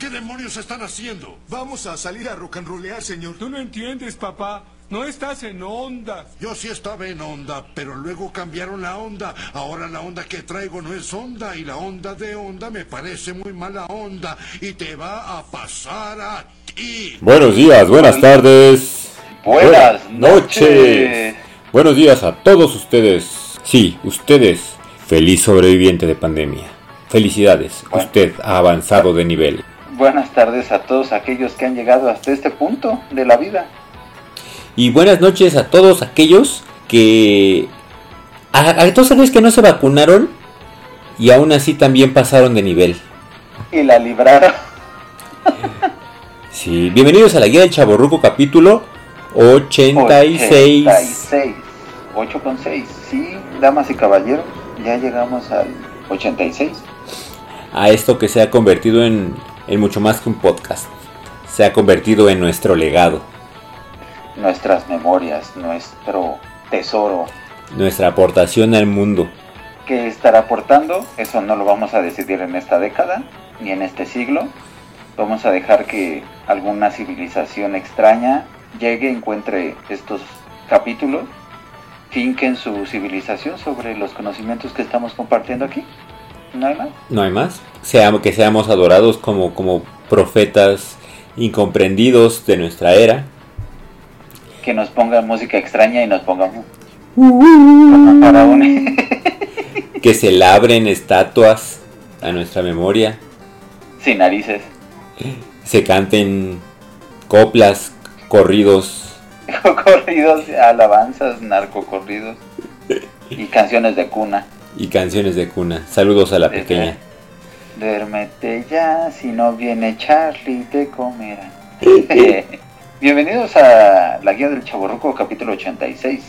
¿Qué demonios están haciendo? Vamos a salir a rock and rollear, señor. Tú no entiendes, papá. No estás en onda. Yo sí estaba en onda, pero luego cambiaron la onda. Ahora la onda que traigo no es onda y la onda de onda me parece muy mala onda y te va a pasar a ti. Buenos días, buenas tardes. Buenas noches. Buenos días a todos ustedes. Sí, ustedes. Feliz sobreviviente de pandemia. Felicidades, usted ha avanzado de nivel. Buenas tardes a todos aquellos que han llegado hasta este punto de la vida. Y buenas noches a todos aquellos que... A, a todos aquellos que no se vacunaron y aún así también pasaron de nivel. Y la libraron. Sí, bienvenidos a la guía del Chaborruco capítulo 86. 86. 8,6. Sí, damas y caballeros, ya llegamos al 86. A esto que se ha convertido en, en mucho más que un podcast. Se ha convertido en nuestro legado, Nuestras memorias, nuestro tesoro. nuestra aportación al mundo. ¿Qué estará aportando? Eso no lo vamos a decidir en esta década ni en este siglo. Vamos a dejar que alguna civilización extraña llegue, encuentre estos capítulos, finquen su civilización sobre los conocimientos que estamos compartiendo aquí. No hay más. No hay más. Seamos, que seamos adorados como, como profetas incomprendidos de nuestra era. Que nos pongan música extraña y nos pongamos como para un... Que se labren estatuas a nuestra memoria. sin narices. Se canten coplas, corridos. corridos, alabanzas, narcocorridos y canciones de cuna. Y canciones de cuna. Saludos a la pequeña. Duérmete ya, si no viene Charlie te comerá. Bienvenidos a la guía del Chaborruco capítulo 86.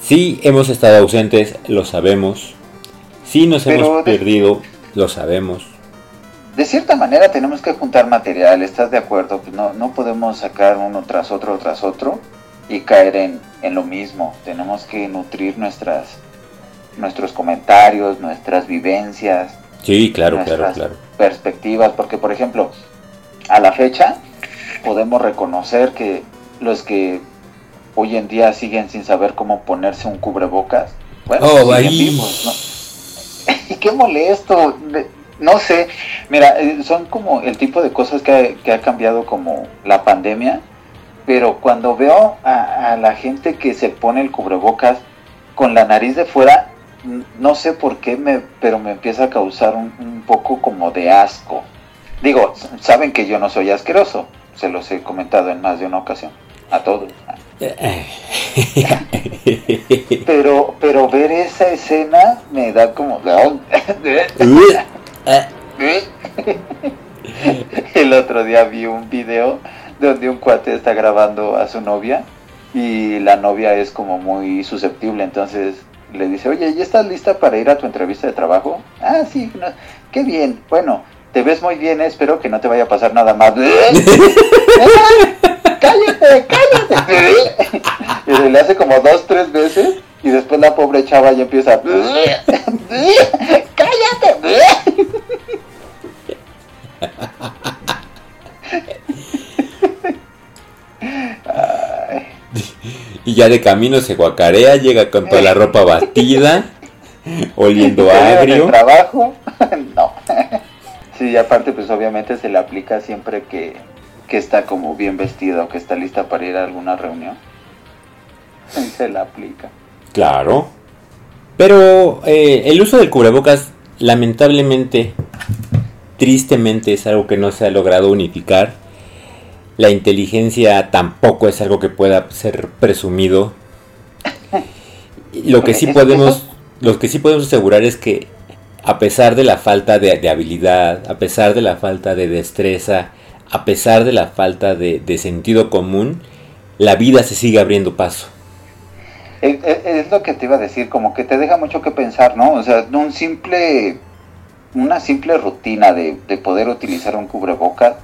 Sí, hemos estado ausentes, lo sabemos. Sí, nos Pero hemos de- perdido, lo sabemos. De cierta manera tenemos que juntar material, ¿estás de acuerdo? Pues no, no podemos sacar uno tras otro tras otro y caer en, en lo mismo. Tenemos que nutrir nuestras nuestros comentarios, nuestras vivencias, Sí, claro, claro, nuestras claro. perspectivas, porque por ejemplo, a la fecha podemos reconocer que los que hoy en día siguen sin saber cómo ponerse un cubrebocas, bueno, Oh, ahí. vivos, ¿no? Y qué molesto, no sé, mira, eh, son como el tipo de cosas que ha, que ha cambiado como la pandemia, pero cuando veo a, a la gente que se pone el cubrebocas con la nariz de fuera, no sé por qué, me, pero me empieza a causar un, un poco como de asco. Digo, saben que yo no soy asqueroso, se los he comentado en más de una ocasión, a todos. Pero, pero ver esa escena me da como... El otro día vi un video donde un cuate está grabando a su novia y la novia es como muy susceptible, entonces le dice, oye, ¿ya estás lista para ir a tu entrevista de trabajo? Ah, sí, no, qué bien, bueno, te ves muy bien, espero que no te vaya a pasar nada más. cállate, cállate. Y le hace como dos, tres veces y después la pobre chava ya empieza, Y ya de camino se guacarea, llega con toda la ropa batida, oliendo ¿En el agrio. trabajo? no. Sí, y aparte pues obviamente se le aplica siempre que, que está como bien vestido, que está lista para ir a alguna reunión. Se le aplica. Claro. Pero eh, el uso del cubrebocas, lamentablemente, tristemente, es algo que no se ha logrado unificar. La inteligencia tampoco es algo que pueda ser presumido. Lo que sí podemos, lo que sí podemos asegurar es que a pesar de la falta de, de habilidad, a pesar de la falta de destreza, a pesar de la falta de, de sentido común, la vida se sigue abriendo paso. Es lo que te iba a decir, como que te deja mucho que pensar, ¿no? O sea, un simple, una simple rutina de, de poder utilizar un cubrebocas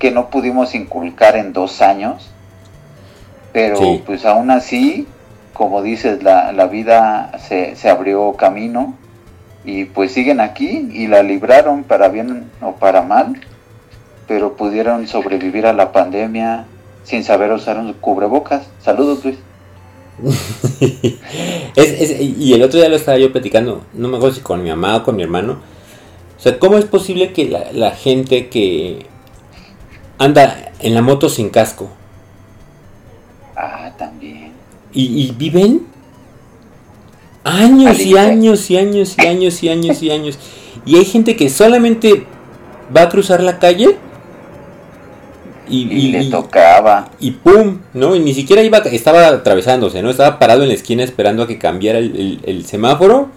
que no pudimos inculcar en dos años, pero Sí. pues aún así, como dices, la, la vida se, se abrió camino y pues siguen aquí y la libraron para bien o para mal, pero pudieron sobrevivir a la pandemia sin saber usar un cubrebocas. Saludos, Luis. es, es, y el otro día lo estaba yo platicando, no me acuerdo si con mi mamá o con mi hermano. O sea, ¿cómo es posible que la, la gente que anda en la moto sin casco Ah, también. y, y viven años y años y años y años y años y años? Y hay gente que solamente va a cruzar la calle y, Y, y- le tocaba. y pum, ¿no? Y ni siquiera iba, estaba atravesándose, ¿no? Estaba parado en la esquina esperando a que cambiara el, el- el semáforo.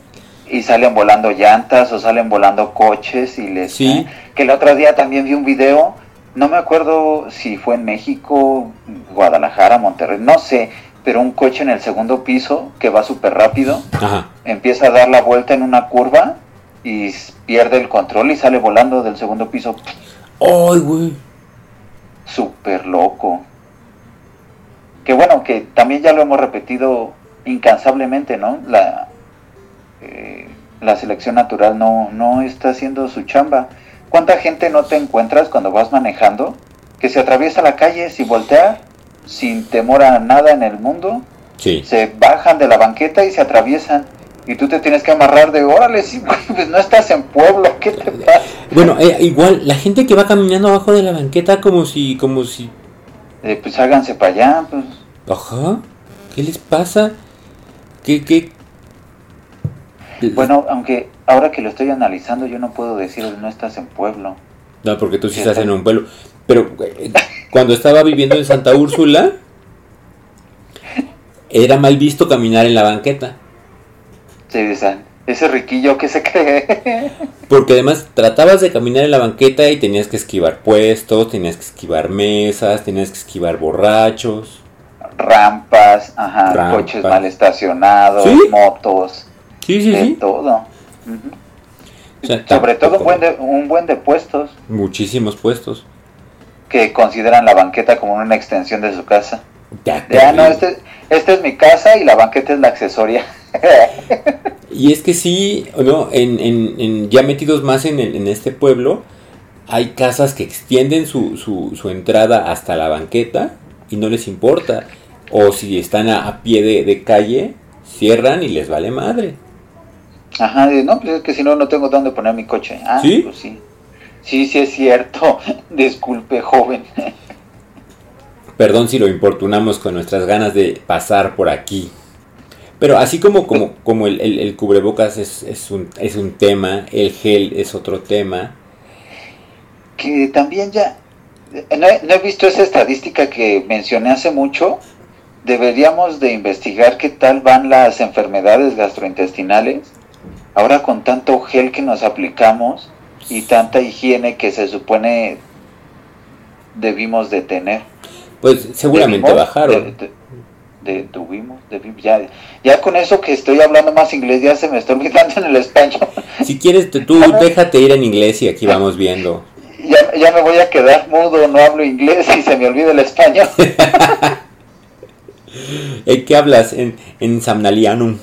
Y salen volando llantas o salen volando coches y les... Sí. ¿eh? Que el otro día también vi un video, no me acuerdo si fue en México, Guadalajara, Monterrey, no sé, pero un coche en el segundo piso que va súper rápido, Ajá. empieza a dar la vuelta en una curva y pierde el control y sale volando del segundo piso, ¡Ay, güey! súper loco. Que bueno, que también ya lo hemos repetido incansablemente, ¿no? La, eh, la selección natural no, no está haciendo su chamba. ¿Cuánta gente no te encuentras cuando vas manejando que se atraviesa la calle sin voltear, sin temor a nada en el mundo? Sí. Se bajan de la banqueta y se atraviesan. Y tú te tienes que amarrar de, órale, sí, pues no estás en pueblo, ¿qué te pasa? Bueno, eh, igual, la gente que va caminando abajo de la banqueta como si, como si... Eh, pues háganse para allá, pues. Ajá. ¿Qué les pasa? ¿Qué, qué? Bueno, aunque ahora que lo estoy analizando, yo no puedo decir no estás en pueblo. No, porque tú sí estás en un pueblo. Pero eh, cuando estaba viviendo en Santa Úrsula, era mal visto caminar en la banqueta. Sí, dicen, ese riquillo que se cree. Porque además tratabas de caminar en la banqueta y tenías que esquivar puestos, tenías que esquivar mesas, tenías que esquivar borrachos. Rampas, ajá, coches mal estacionados, ¿Sí? motos, Sí, sí, de sí. todo. Ujú. O sea, Sobre todo un buen, de, un buen de puestos Muchísimos puestos. que consideran la banqueta como una extensión de su casa. Ya, Ya, no, este, esta es mi casa y la banqueta es la accesoria. Y es que sí, ¿no? En, en, en- ya metidos más en, en este pueblo, hay casas que extienden su, su, su entrada hasta la banqueta y no les importa. O si están a, a pie de, de calle, cierran y les vale madre. Ajá, de, no, pues es que si no, no tengo dónde poner mi coche. Ah, ¿Sí? pues sí. Sí, sí es cierto. Disculpe, joven. Perdón si lo importunamos con nuestras ganas de pasar por aquí. Pero así como, como, como el, el- el cubrebocas es, es, un, es un tema, el gel es otro tema. que también ya eh, no he, no he visto esa estadística que mencioné hace mucho. Deberíamos de investigar qué tal van las enfermedades gastrointestinales. Ahora con tanto gel que nos aplicamos y tanta higiene que se supone debimos de tener. Pues seguramente Debimos, bajaron. de- de- de- tuvimos, debi- ya, ya con eso que estoy hablando más inglés ya se me está olvidando en el español. Si quieres, te- tú déjate ir en inglés y aquí vamos viendo. ya, ya me voy a quedar mudo, no hablo inglés y se me olvida el español. ¿En qué hablas? En, en Samnalianum.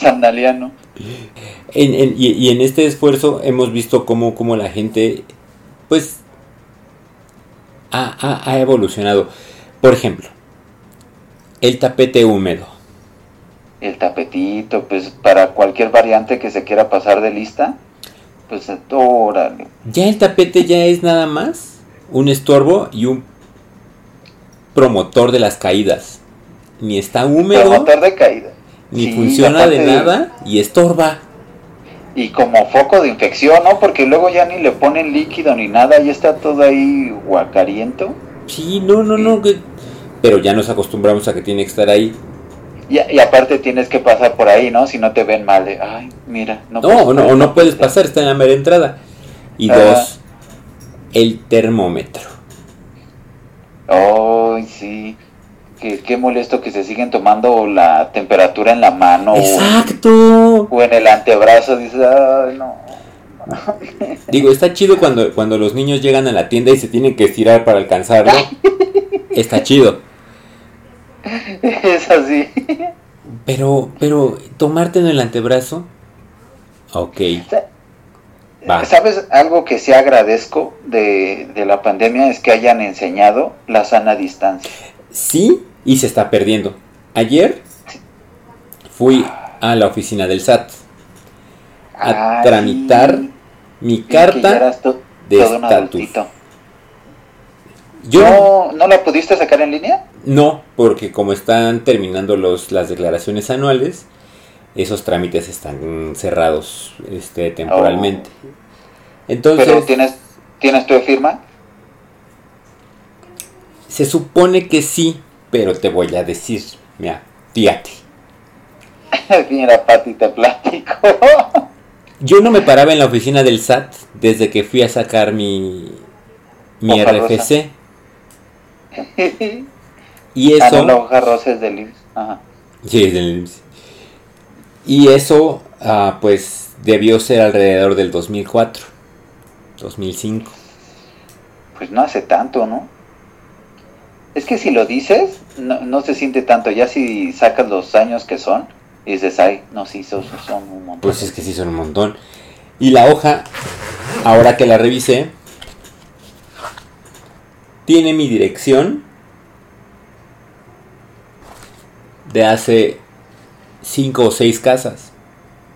Sandaliano. En, en- y, y en este esfuerzo hemos visto cómo, cómo la gente, pues, ha, ha- ha evolucionado. Por ejemplo, el tapete húmedo. El tapetito, pues para cualquier variante que se quiera pasar de lista, pues órale. Ya el tapete ya es nada más un estorbo y un promotor de las caídas. Ni está húmedo, Promotor de caída. Ni Sí, funciona de nada y estorba. Y como foco de infección, ¿no? Porque luego ya ni le ponen líquido ni nada, y está todo ahí guacariento. Sí, no, no, no. que- Pero ya nos acostumbramos a que tiene que estar ahí. Y, y aparte tienes que pasar por ahí, ¿no? Si no te ven mal, de, ay, mira, no No, puedes no, pasar, no puedes pasar, está en la mera entrada. Y dos, el termómetro. Ay, sí. Qué, qué molesto que se siguen tomando la temperatura en la mano o, Exacto. o en el antebrazo. Dices, ay, no. Digo, está chido cuando, cuando los niños llegan a la tienda y se tienen que estirar para alcanzarlo. Está chido. Es así. Pero, pero, tomarte en el antebrazo. Ok. Va. ¿Sabes algo que sí agradezco de, de, la pandemia? Es que hayan enseñado la sana distancia. Sí, y se está perdiendo. Ayer fui a la oficina del SAT a tramitar mi carta de estatus. Yo ¿No, ¿No la pudiste sacar en línea? No, porque como están terminando los, las declaraciones anuales, esos trámites están cerrados este, temporalmente. Oh. Entonces, ¿Pero tienes, tienes tu firma? Se supone que sí, pero te voy a decir, mira, fíjate. mira, Pati, te platico. Yo no me paraba en la oficina del SAT desde que fui a sacar mi, mi RFC. y eso... Ah, no, la hoja rosa es del IMSS. Ajá. Sí, es del IMSS. Y eso, ah, pues, debió ser alrededor del 2004, 2005. Pues no hace tanto, ¿no? Es que si lo dices, no, no se siente tanto. Ya si sacas los años que son, y dices, ay, no, sí, son, son un montón. Pues es que sí son un montón. Y la hoja, ahora que la revisé, tiene mi dirección de hace cinco o seis casas.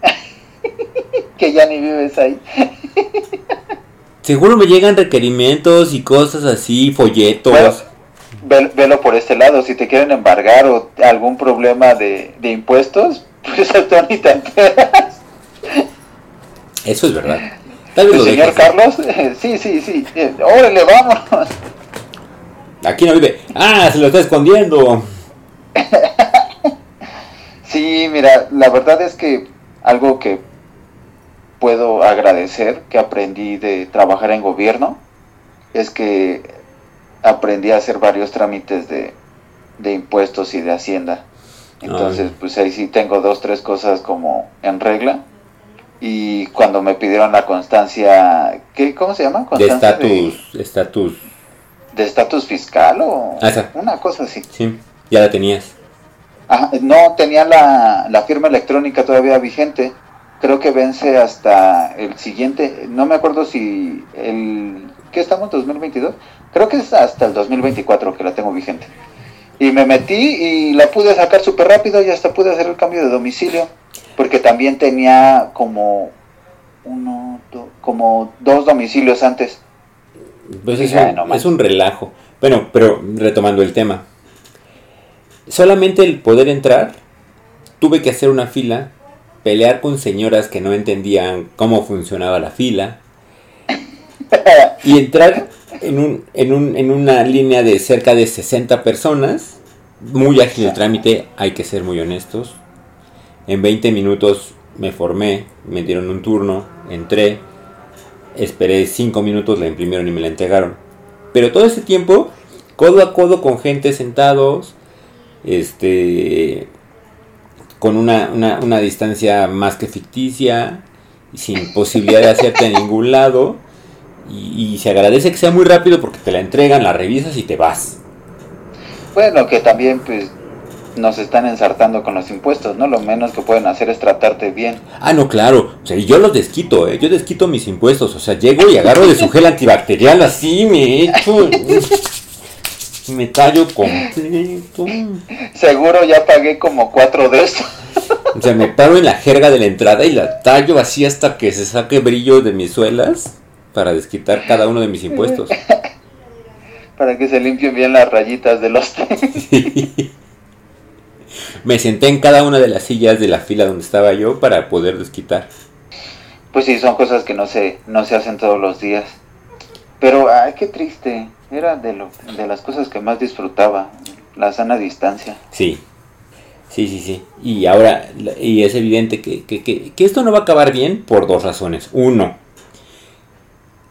que ya ni vives ahí. Seguro me llegan requerimientos y cosas así, folletos. Velo por este lado, si te quieren embargar o algún problema de, impuestos, pues tú ni te enteras. Eso es verdad. ¿El señor Carlos? sí, sí, sí. Órale, vamos. Aquí no vive. Ah, se lo está escondiendo. Sí, mira, la verdad es que algo que puedo agradecer que aprendí de trabajar en gobierno es que aprendí a hacer varios trámites de, impuestos y de hacienda. Entonces, pues ahí sí tengo dos, tres cosas como en regla. Y cuando me pidieron la constancia, ¿qué, ¿cómo se llama? Constancia de estatus. De estatus. ¿De estatus fiscal o ah, una cosa así? Sí, ya la tenías no tenía la, firma electrónica todavía vigente. Creo que vence hasta el siguiente. No me acuerdo si el. ¿Qué estamos? ¿2022? Creo que es hasta el 2024 que la tengo vigente. Y me metí y la pude sacar súper rápido y hasta pude hacer el cambio de domicilio. Porque también tenía como uno, como dos domicilios antes. Pues es, un, es un relajo. Bueno, pero retomando el tema solamente el poder entrar, tuve que hacer una fila, pelear con señoras que no entendían cómo funcionaba la fila y entrar en, un, en, un, en una línea de cerca de 60 personas. Muy ágil el trámite, hay que ser muy honestos. En 20 minutos me formé, me dieron un turno, entré, esperé 5 minutos, la imprimieron y me la entregaron. Pero todo ese tiempo, codo a codo con gente sentados, este con una, una, distancia más que ficticia, sin posibilidad de hacerte a ningún lado. Y, se agradece que sea muy rápido porque te la entregan, la revisas y te vas. Bueno, que también pues nos están ensartando con los impuestos, ¿no? Lo menos que pueden hacer es tratarte bien. Ah, no, claro. O sea, yo los desquito, ¿eh? Yo desquito mis impuestos. O sea, llego y agarro de su gel antibacterial así, me echo... me tallo completo. Seguro ya pagué como cuatro de esos. O sea, me paro en la jerga de la entrada y la tallo así hasta que se saque brillo de mis suelas para desquitar cada uno de mis impuestos. Para que se limpien bien las rayitas de los Me senté en cada una de las sillas de la fila donde estaba yo para poder desquitar. Pues sí, son cosas que no se, no se hacen todos los días. Pero, ay, qué triste. Era de, lo, de las cosas que más disfrutaba, la sana distancia. Sí, sí, sí, sí. Y ahora, y es evidente que, que, que, que esto no va a acabar bien por dos razones. Uno,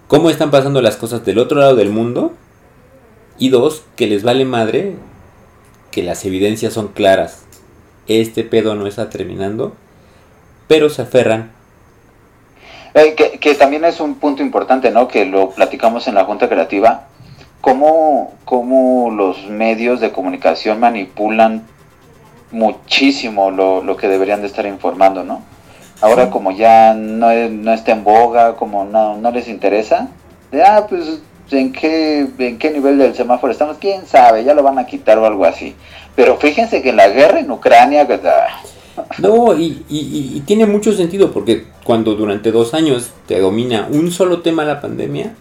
cómo están pasando las cosas del otro lado del mundo. Y dos, que les vale madre que las evidencias son claras. Este pedo no está terminando, pero se aferran eh, que, también es un punto importante, ¿no? Que lo platicamos en la Junta Creativa, cómo, cómo los medios de comunicación manipulan muchísimo lo, lo, que deberían de estar informando, ¿no? Ahora como ya no, no está en boga, como no, no les interesa, de, ah, pues en qué, en qué nivel del semáforo estamos, quién sabe, ya lo van a quitar o algo así. Pero fíjense que en la guerra en Ucrania... No, y, y, y, tiene mucho sentido porque cuando durante dos años te domina un solo tema la pandemia,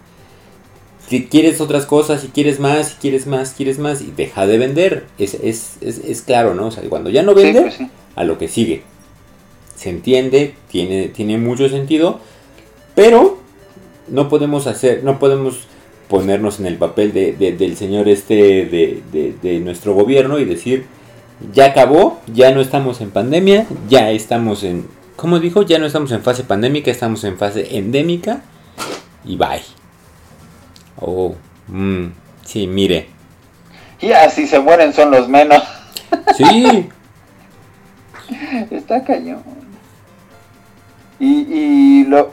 si quieres otras cosas, si quieres más, si quieres más, quieres más, y deja de vender. Es, es, es, es claro, ¿no? O sea, cuando ya no vende, pues a lo que sigue. Se entiende, tiene, tiene mucho sentido, pero no podemos hacer, no podemos ponernos en el papel de, del señor este de, de nuestro gobierno y decir, ya acabó, ya no estamos en pandemia, ya estamos en, ¿cómo dijo? Ya no estamos en fase pandémica, estamos en fase endémica y bye. Oh, mmm, sí, mire. Y así se mueren son los menos. Sí. Está cañón. Y, y lo,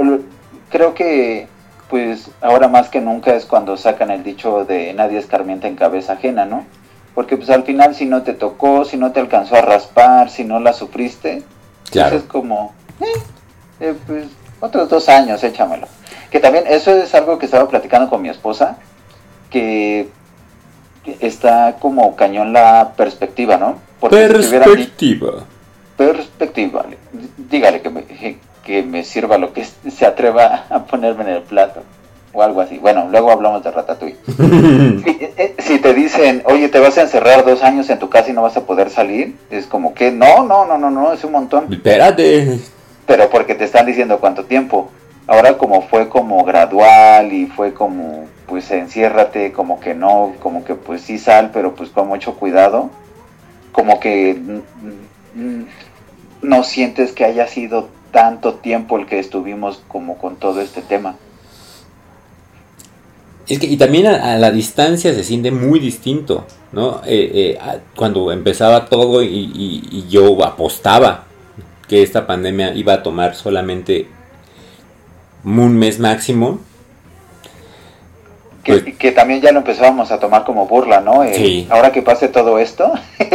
creo que pues ahora más que nunca es cuando sacan el dicho de nadie escarmienta en cabeza ajena, ¿no? Porque pues al final si no te tocó, si no te alcanzó a raspar, si no la sufriste, pues, claro. es como, eh, eh, pues otros dos años, échamelo. Que también eso es algo que estaba platicando con mi esposa, que está como cañón la perspectiva, ¿no? perspectiva. perspectiva. Dígale que me, que me sirva lo que se atreva a ponerme en el plato o algo así. Bueno, luego hablamos de Ratatouille. Eh, eh, si, te dicen, oye, te vas a encerrar dos años en tu casa y no vas a poder salir, es como que no, no, no, no, no, es un montón. Espérate. Pero porque te están diciendo cuánto tiempo. Ahora como fue como gradual y fue como, pues enciérrate, como que no, como que pues sí sal, pero pues con mucho cuidado. Como que no sientes que haya sido tanto tiempo el que estuvimos como con todo este tema. Es que, y también a, la distancia se siente muy distinto, ¿no? Eh, eh, cuando empezaba todo y, yo apostaba que esta pandemia iba a tomar solamente un mes máximo. Que, pues que también ya lo empezábamos a tomar como burla, ¿no? sí. Ahora que pase todo esto.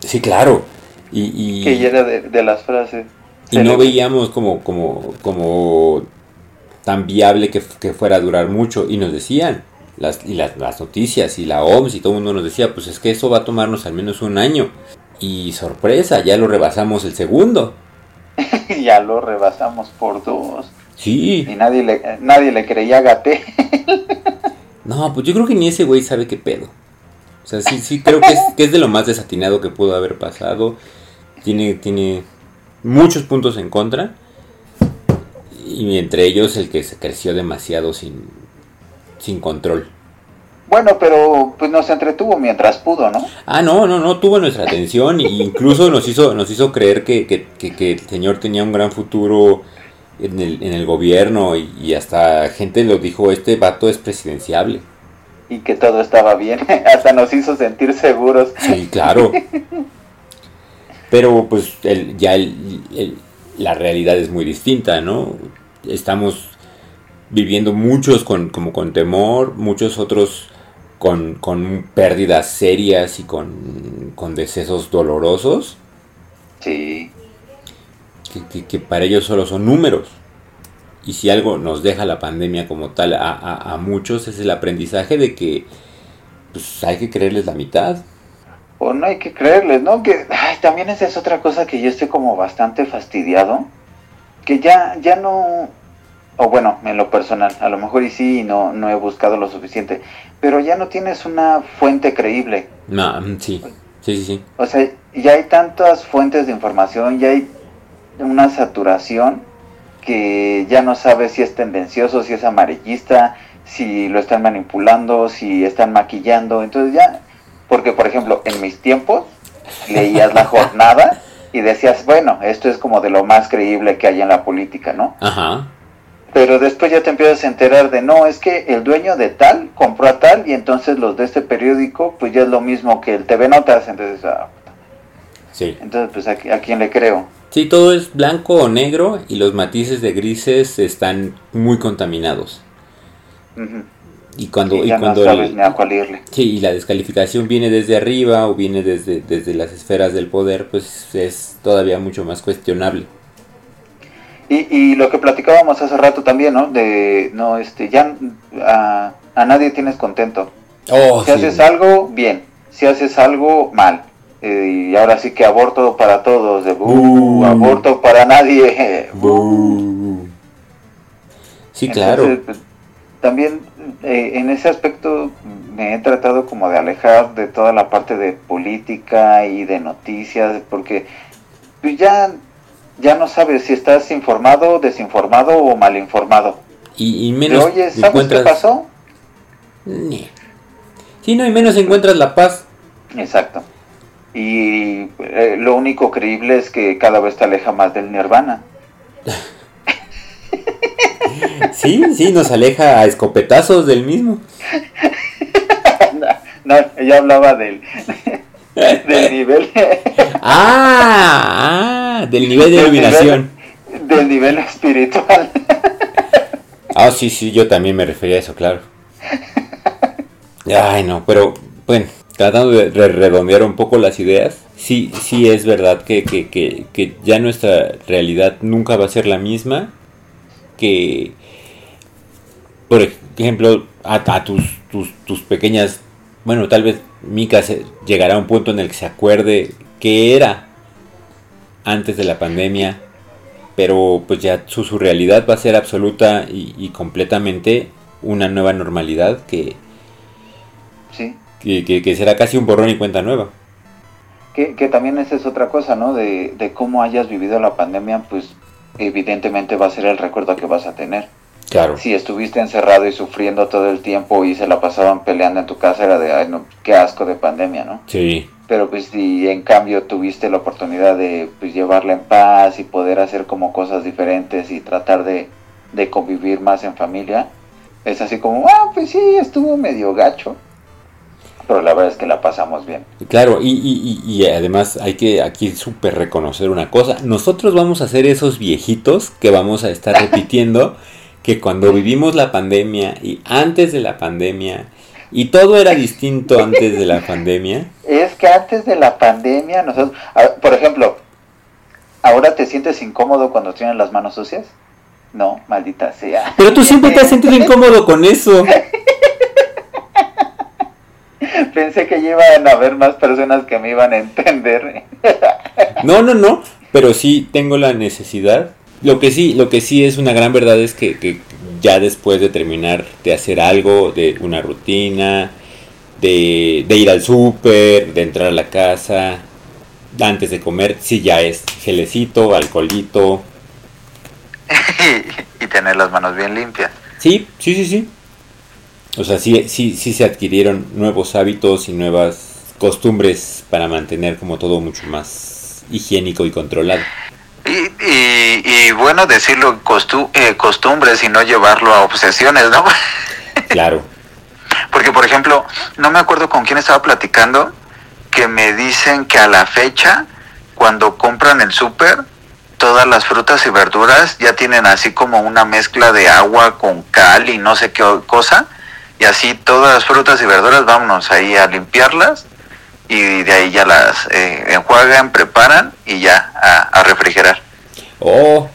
sí, claro. Y, y que llena de, de las frases. Y no veíamos como, como, como tan viable que, fuera a durar mucho. Y nos decían, las, y las, las, noticias y la OMS y todo el mundo nos decía, pues es que eso va a tomarnos al menos un año. Y sorpresa, ya lo rebasamos el segundo. ya lo rebasamos por dos. Sí. Y nadie le, nadie le creía a Gaté. no, pues yo creo que ni ese güey sabe qué pedo. O sea, sí, sí creo que es, que es de lo más desatinado que pudo haber pasado. Tiene, tiene muchos puntos en contra y entre ellos el que se creció demasiado sin, sin control. Bueno, pero pues nos entretuvo mientras pudo, ¿no? Ah, no, no, no, tuvo nuestra atención e incluso nos hizo, nos hizo creer que, que, que, el señor tenía un gran futuro en el, en el gobierno y, hasta gente lo dijo, este vato es presidenciable. Y que todo estaba bien, hasta nos hizo sentir seguros. Sí, claro. Pero pues el, ya el, la realidad es muy distinta, ¿no? Estamos viviendo muchos con, como con temor, muchos otros con, con pérdidas serias y con, con decesos dolorosos. Sí. Que, para ellos solo son números. Y si algo nos deja la pandemia como tal a, a, a muchos es el aprendizaje de que pues, hay que creerles la mitad. O no hay que creerles, ¿no? Que ay, también esa es otra cosa que yo estoy como bastante fastidiado. Que ya, ya no, o bueno, en lo personal, a lo mejor y sí, no, no he buscado lo suficiente, pero ya no tienes una fuente creíble. No, mm, sí, sí, sí, sí. O sea, ya hay tantas fuentes de información, ya hay una saturación que ya no sabes si es tendencioso, si es amarillista, si lo están manipulando, si están maquillando, entonces ya porque, por ejemplo, en mis tiempos leías la jornada y decías, bueno, esto es como de lo más creíble que hay en la política, ¿no? Ajá. Pero después ya te empiezas a enterar de, no, es que el dueño de tal compró a tal y entonces los de este periódico, pues ya es lo mismo que el TV Notas, entonces... Ah, sí. Entonces, pues, ¿a, quién le creo? Sí, todo es blanco o negro y los matices de grises están muy contaminados. Y cuando, y cuando no sabes el- ni a cuál irle. Sí, y la descalificación viene desde arriba o viene desde, desde las esferas del poder, pues es todavía mucho más cuestionable. Y, y lo que platicábamos hace rato también, ¿no? De, no, este, ya a, a nadie tienes contento. Oh, Si sí. haces algo, bien. Si haces algo, mal. Eh, y ahora sí que aborto para todos, de "Bu, Bu. aborto para nadie. Sí, claro. Pues, también eh, en ese aspecto me he tratado como de alejar de toda la parte de política y de noticias, porque pues ya, ya no sabes si estás informado, desinformado o mal informado. Y, menos Oye, ¿sabes encuentras... qué pasó? Ni. Sí, no, y menos encuentras la paz. Exacto. Y eh, lo único creíble es que cada vez te aleja más del nirvana. Sí, sí, nos aleja a escopetazos del mismo. no, ella hablaba del, del nivel Ah, ah, del nivel de Del iluminación. del nivel espiritual. Ah, sí, sí, yo también me refería a eso, claro. Ay, no, pero bueno, tratando de re- redondear un poco las ideas, sí, sí es verdad que, que, que, que ya nuestra realidad nunca va a ser la misma que, por ejemplo, a, a tus, tus, tus pequeñas, bueno, tal vez Mika se- llegará a un punto en el que se acuerde que era antes de la pandemia, pero pues ya su, su realidad va a ser absoluta y, y completamente una nueva normalidad que, Sí. que, que- que será casi un borrón y cuenta nueva. Que, que también esa es otra cosa, ¿no? De, de cómo hayas vivido la pandemia, pues evidentemente va a ser el recuerdo que vas a tener. Claro. Si estuviste encerrado y sufriendo todo el tiempo y se la pasaban peleando en tu casa, era de, ay, no, qué asco de pandemia, ¿no? Sí, Pero pues si en cambio tuviste la oportunidad de pues, llevarla en paz y poder hacer como cosas diferentes y tratar de, de convivir más en familia, es así como, ah, pues sí, estuvo medio gacho. Pero la verdad es que la pasamos bien. claro. Y, y, y, además hay que aquí súper reconocer una cosa. Nosotros vamos a ser esos viejitos que vamos a estar repitiendo que cuando vivimos la pandemia y antes de la pandemia y todo era distinto antes de la pandemia. Es que antes de la pandemia, nosotros, a- por ejemplo, ¿ahora te sientes incómodo cuando tienes las manos sucias? No, maldita sea. Pero tú siempre te has sentido incómodo con eso. Pensé que iban a haber más personas que me iban a entender. No, no, no, pero sí tengo la necesidad. Lo que sí, lo que sí es una gran verdad es que, que ya después de terminar de hacer algo, de una rutina, de, de ir al súper, de entrar a la casa, antes de comer, sí ya es gelecito, alcoholito. y tener las manos bien limpias. Sí, sí, sí, sí. O sea, sí, sí, sí se adquirieron nuevos hábitos y nuevas costumbres para mantener como todo mucho más higiénico y controlado. Y, y, y bueno decirlo costu eh, costumbres y no llevarlo a obsesiones, ¿no? Claro. Porque, por ejemplo, no me acuerdo con quién estaba platicando, que me dicen que a la fecha, cuando compran el súper, todas las frutas y verduras ya tienen así como una mezcla de agua con cal y no sé qué cosa. Y así todas las frutas y verduras, vámonos ahí a limpiarlas y de ahí ya las eh, enjuagan, preparan y ya a, a refrigerar. Oh.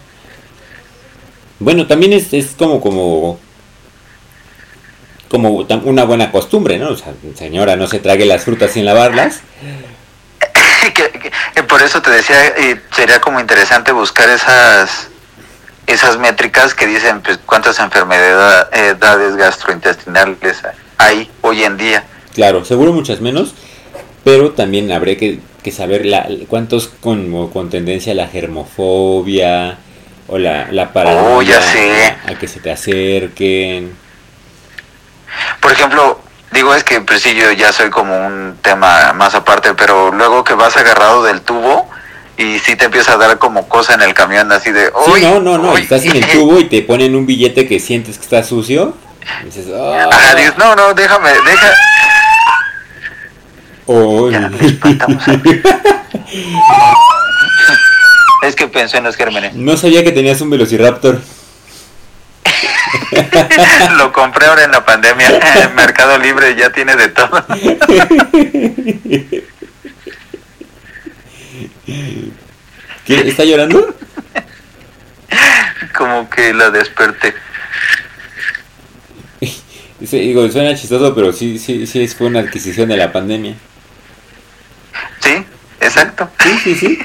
Bueno, también es, es como, como, como una buena costumbre, ¿no? O sea, señora, no se trague las frutas sin lavarlas. que- que por eso te decía, eh, sería como interesante buscar esas esas métricas que dicen pues cuántas enfermedades gastrointestinales hay hoy en día. Claro, seguro muchas menos, pero también habría que, que saber la, cuántos con, con tendencia a la germofobia o la, la paranoia Oh, ya sé. A, a que se te acerquen. Por ejemplo, digo es que pues sí yo ya soy como un tema más aparte, pero luego que vas agarrado del tubo y sí te empieza a dar como cosa en el camión así de, Sí, "Uy, no, no, no, uy". estás en el tubo y te ponen un billete que sientes que está sucio. y dices, "Ah". Ajá, dices, no, no, déjame, deja. Ya. Es que pensé en los gérmenes. No sabía que tenías un velociraptor. Lo compré ahora en la pandemia. Mercado Libre ya tiene de todo. ¿Qué? ¿Está llorando? Como que la desperté. Sí, digo, suena chistoso, pero sí, sí, sí fue una adquisición de la pandemia. Sí, exacto. Sí, sí, sí.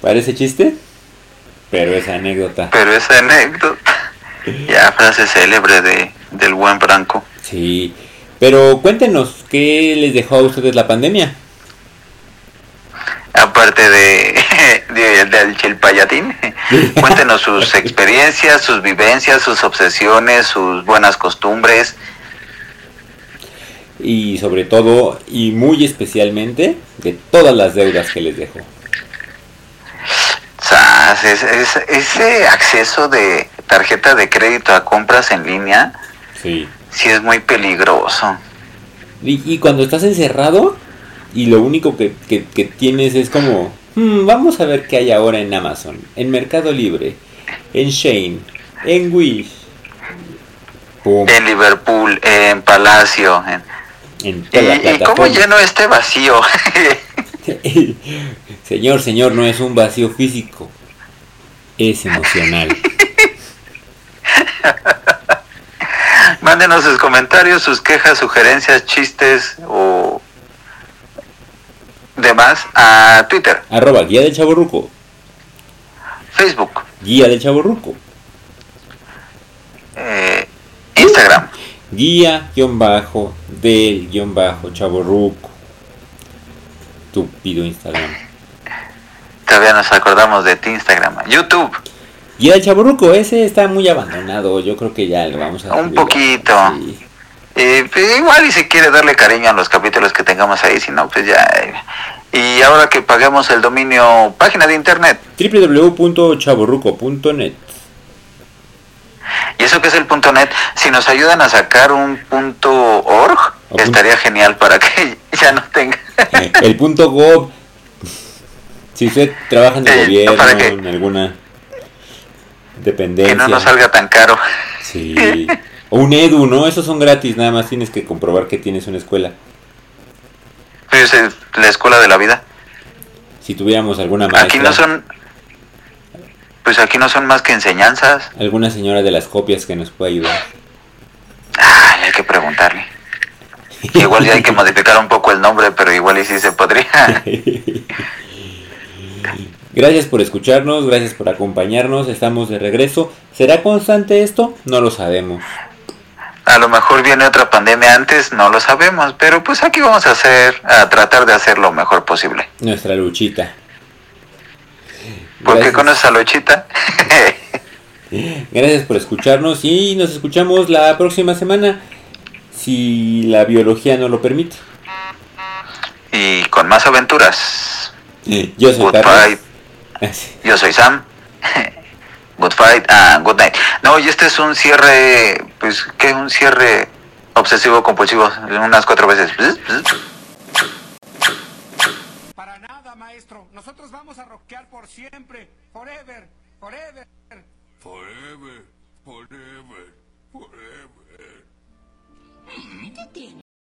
Parece chiste, pero es anécdota. Pero esa anécdota. Ya, frase célebre de, del buen Branco. Sí, pero cuéntenos, ¿qué les dejó a ustedes la pandemia? Aparte de, de- del chilpayatín, cuéntenos sus experiencias, sus vivencias, sus obsesiones, sus buenas costumbres. Y sobre todo, y muy especialmente, de todas las deudas que les dejó. Sas, es- es- ese acceso de tarjeta de crédito a compras en línea Sí. sí es muy peligroso. Y, y cuando estás encerrado y lo único que, que- que tienes es como, "Hmm, vamos a ver qué hay ahora en Amazon, en Mercado Libre, en Shane, en Wish. En Liverpool, en Palacio. en- en toda ¿Y, cómo lleno este vacío? señor, señor, no es un vacío físico, es emocional. Mándenos sus comentarios, sus quejas, sugerencias, chistes o demás a Twitter, Arroba guía del chaborruco, Facebook, guía del chaborruco, eh, Instagram. guía guion bajo del guion bajo chaborruco. Estúpido Instagram. Todavía nos acordamos de ti, Instagram. YouTube, Y el chaburruco ese está muy abandonado. Yo creo que ya lo vamos a. Un subir. poquito. Sí. Eh, pues igual y si quiere darle cariño a los capítulos que tengamos ahí, si no, pues ya. eh. Y ahora que paguemos el dominio, página de internet. www.chaburruco.net. Y eso que es el punto net, si nos ayudan a sacar un punto org, punto- estaría genial para que ya no tenga. Eh, El punto gov. Si usted trabaja en el Eh, gobierno, en alguna que dependencia. no nos salga tan caro. Sí. O un edu, ¿no? Esos son gratis, nada más tienes que comprobar que tienes una escuela. Pues es la escuela de la vida. Si tuviéramos alguna maestra, Aquí no son. Pues aquí no son más que enseñanzas. alguna señora de las copias que nos pueda ayudar. Ay, hay que preguntarle. Igual ya hay que modificar un poco el nombre, pero igual y sí se podría. Gracias por escucharnos, gracias por acompañarnos, estamos de regreso. ¿Será constante esto? No lo sabemos. A lo mejor viene otra pandemia antes, no lo sabemos, pero pues aquí vamos a hacer, a tratar de hacer lo mejor posible. Nuestra luchita. ¿Por qué Gracias. conoces a Lochita? Gracias por escucharnos y nos escuchamos la próxima semana, si la biología no lo permite. y con más aventuras. Yo soy. Yo soy Sam. Good fight and good night. No, y este es un cierre, pues, ¿qué? Un cierre obsesivo compulsivo, unas cuatro veces. Para nada, maestro. Nosotros vamos a rockear por siempre. Forever. Forever. Forever, forever, forever.